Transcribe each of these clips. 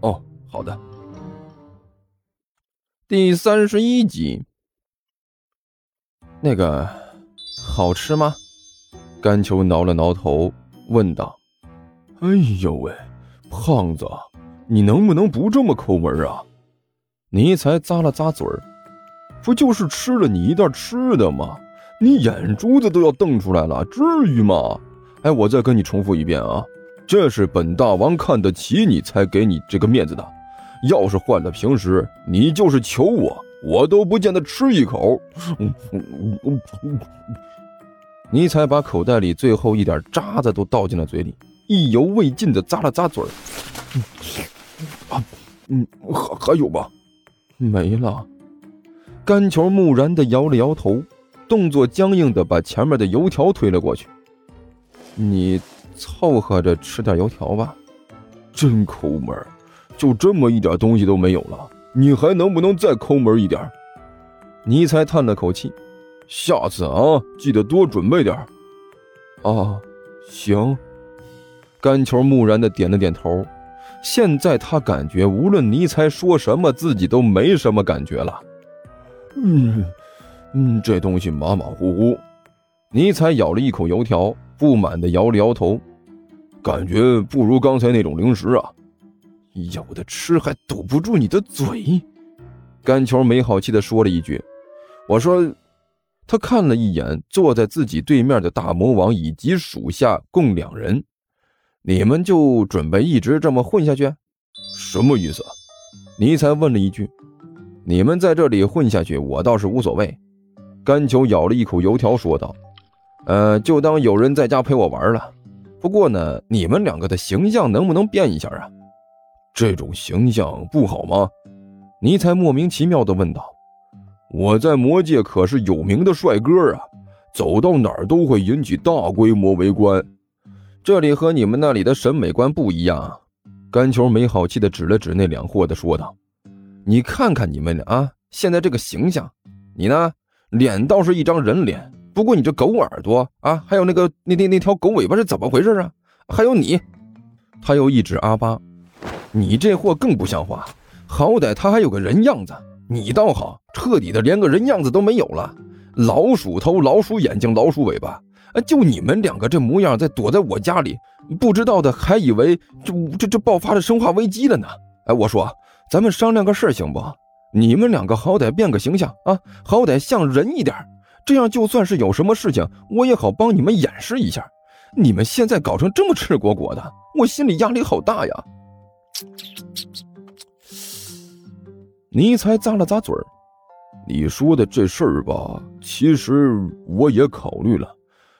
哦，好的。第三十一集，那个好吃吗？甘秋挠了挠头，问道：“哎呦喂，胖子，你能不能不这么抠门啊？”尼才咂了咂嘴儿：“不就是吃了你一袋吃的吗？你眼珠子都要瞪出来了，至于吗？哎，我再跟你重复一遍啊！”这是本大王看得起你才给你这个面子的，要是换了平时，你就是求我，我都不见得吃一口。尼采把口袋里最后一点渣子都倒进了嘴里，意犹未尽的咂了咂嘴儿。嗯，还还有吧？没了。干球木然的摇了摇头，动作僵硬的把前面的油条推了过去。你。凑合着吃点油条吧，真抠门就这么一点东西都没有了，你还能不能再抠门一点？尼才叹了口气，下次啊，记得多准备点啊，行。干球木然的点了点头。现在他感觉无论尼才说什么，自己都没什么感觉了。嗯，嗯，这东西马马虎虎。尼才咬了一口油条，不满的摇了摇头。感觉不如刚才那种零食啊！有的吃还堵不住你的嘴。干球没好气的说了一句：“我说。”他看了一眼坐在自己对面的大魔王以及属下共两人，你们就准备一直这么混下去？什么意思？尼才问了一句。你们在这里混下去，我倒是无所谓。干球咬了一口油条说道：“呃，就当有人在家陪我玩了。”不过呢，你们两个的形象能不能变一下啊？这种形象不好吗？尼才莫名其妙地问道。我在魔界可是有名的帅哥啊，走到哪儿都会引起大规模围观。这里和你们那里的审美观不一样。甘球没好气地指了指那两货的说道：“你看看你们啊，现在这个形象，你呢，脸倒是一张人脸。”不过你这狗耳朵啊，还有那个那那那条狗尾巴是怎么回事啊？还有你，他又一指阿巴，你这货更不像话。好歹他还有个人样子，你倒好，彻底的连个人样子都没有了。老鼠头、老鼠眼睛、老鼠尾巴，就你们两个这模样，在躲在我家里，不知道的还以为这这这爆发了生化危机了呢。哎，我说，咱们商量个事行不？你们两个好歹变个形象啊，好歹像人一点。这样就算是有什么事情，我也好帮你们掩饰一下。你们现在搞成这么赤果果的，我心里压力好大呀。尼才咂了咂嘴儿，你说的这事儿吧，其实我也考虑了。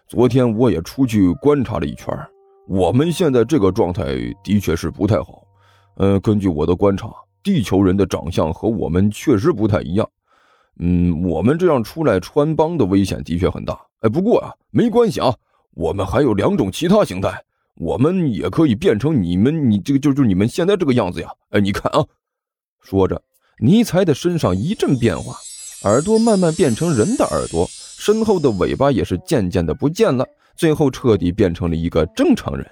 昨天我也出去观察了一圈，我们现在这个状态的确是不太好。嗯，根据我的观察，地球人的长相和我们确实不太一样。嗯，我们这样出来穿帮的危险的确很大。哎，不过啊，没关系啊，我们还有两种其他形态，我们也可以变成你们，你这个就就你们现在这个样子呀。哎，你看啊，说着，尼才的身上一阵变化，耳朵慢慢变成人的耳朵，身后的尾巴也是渐渐的不见了，最后彻底变成了一个正常人。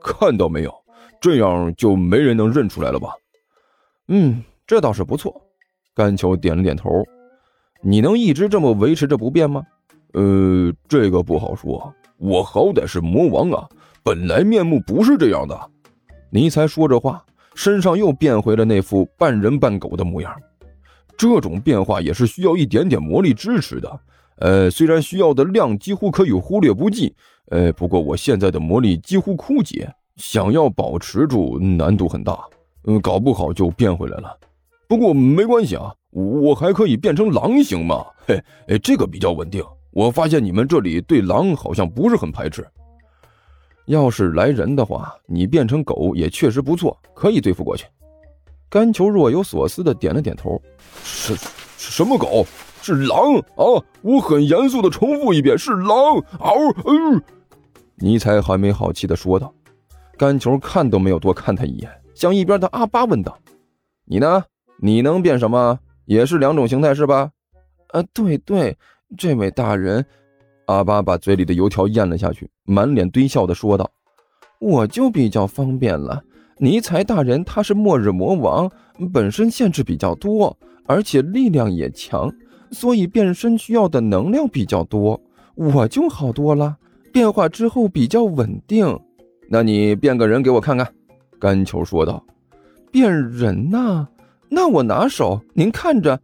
看到没有？这样就没人能认出来了吧？嗯，这倒是不错。甘球点了点头。你能一直这么维持着不变吗？呃，这个不好说。我好歹是魔王啊，本来面目不是这样的。尼才说着话，身上又变回了那副半人半狗的模样。这种变化也是需要一点点魔力支持的。呃，虽然需要的量几乎可以忽略不计，呃，不过我现在的魔力几乎枯竭，想要保持住难度很大。嗯，搞不好就变回来了。不过没关系啊。我还可以变成狼行吗？嘿，哎，这个比较稳定。我发现你们这里对狼好像不是很排斥。要是来人的话，你变成狗也确实不错，可以对付过去。甘球若有所思的点了点头：“是什么狗？是狼啊！我很严肃的重复一遍：是狼！嗷！嗯。”尼采还没好气的说道。甘球看都没有多看他一眼，向一边的阿巴问道：“你呢？你能变什么？也是两种形态是吧？”“啊，对对，这位大人。”阿巴把嘴里的油条咽了下去，满脸堆笑的说道：“我就比较方便了。尼采大人他是末日魔王，本身限制比较多，而且力量也强，所以变身需要的能量比较多。我就好多了，变化之后比较稳定。那你变个人给我看看。”干球说道。“变人呐？那我拿手，您看着。”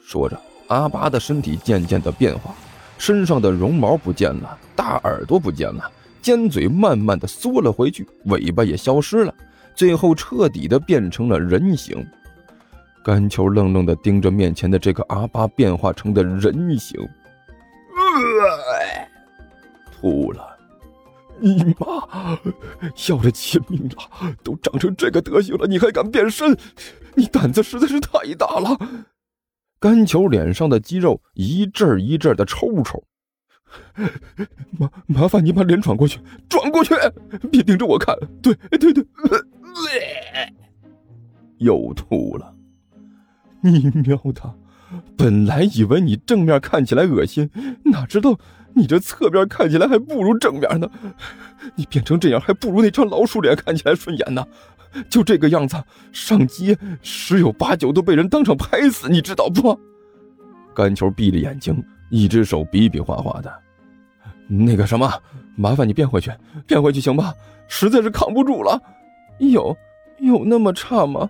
说着，阿巴的身体渐渐的变化。身上的绒毛不见了，大耳朵不见了，尖嘴慢慢的缩了回去，尾巴也消失了，最后彻底的变成了人形。干球愣愣的盯着面前的这个阿巴变化成的人形，呃吐了。你妈，要了亲命了！都长成这个德行了，你还敢变身？你胆子实在是太大了！甘球脸上的肌肉一阵一阵的抽抽，麻麻烦你把脸转过去，转过去，别盯着我看。对对对，又吐了。你喵的！本来以为你正面看起来恶心，哪知道你这侧面看起来还不如正面呢。你变成这样，还不如那张老鼠脸看起来顺眼呢。就这个样子，上街十有八九都被人当场拍死，你知道不？甘球闭着眼睛，一只手比比划划的。那个什么，麻烦你变回去，变回去行吧？实在是扛不住了。有有那么差吗？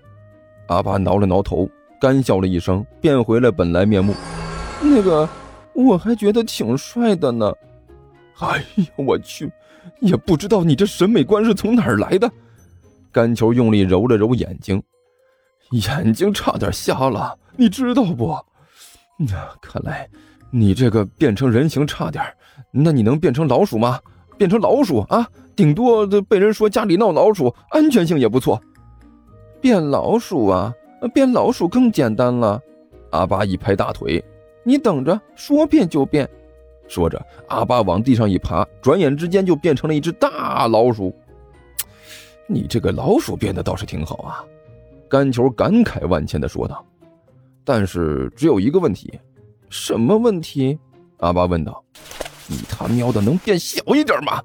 阿巴挠了挠头，干笑了一声，变回了本来面目。那个，我还觉得挺帅的呢。哎呀，我去，也不知道你这审美观是从哪儿来的。甘球用力揉了揉眼睛，眼睛差点瞎了，你知道不？那看来你这个变成人形差点，那你能变成老鼠吗？变成老鼠啊？顶多被人说家里闹老鼠，安全性也不错。变老鼠啊？变老鼠更简单了。阿巴一拍大腿，你等着，说变就变。说着，阿巴往地上一爬，转眼之间就变成了一只大老鼠。你这个老鼠变得倒是挺好啊，甘球感慨万千的说道。但是只有一个问题，什么问题？阿巴问道。你他喵的能变小一点吗？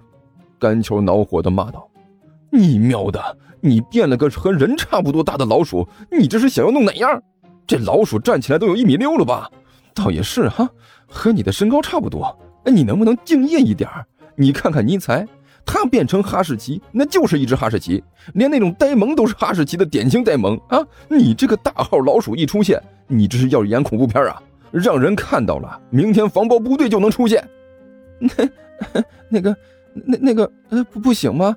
甘球恼火的骂道。你喵的，你变了个和人差不多大的老鼠，你这是想要弄哪样？这老鼠站起来都有一米六了吧？倒也是哈，和你的身高差不多。哎你能不能敬业一点？你看看尼采。他变成哈士奇，那就是一只哈士奇，连那种呆萌都是哈士奇的典型呆萌啊！你这个大号老鼠一出现，你这是要演恐怖片啊？让人看到了，明天防暴部队就能出现。那 那个那那个呃不不行吗？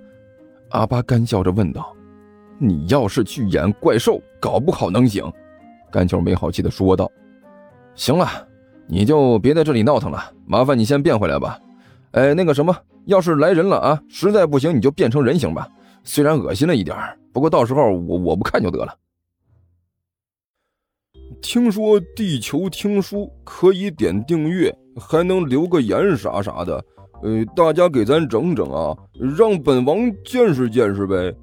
阿巴干笑着问道。你要是去演怪兽，搞不好能行。甘球没好气的说道。行了，你就别在这里闹腾了，麻烦你先变回来吧。哎，那个什么。要是来人了啊，实在不行你就变成人形吧，虽然恶心了一点不过到时候我我不看就得了。听说地球听书可以点订阅，还能留个言啥啥的，呃，大家给咱整整啊，让本王见识见识呗。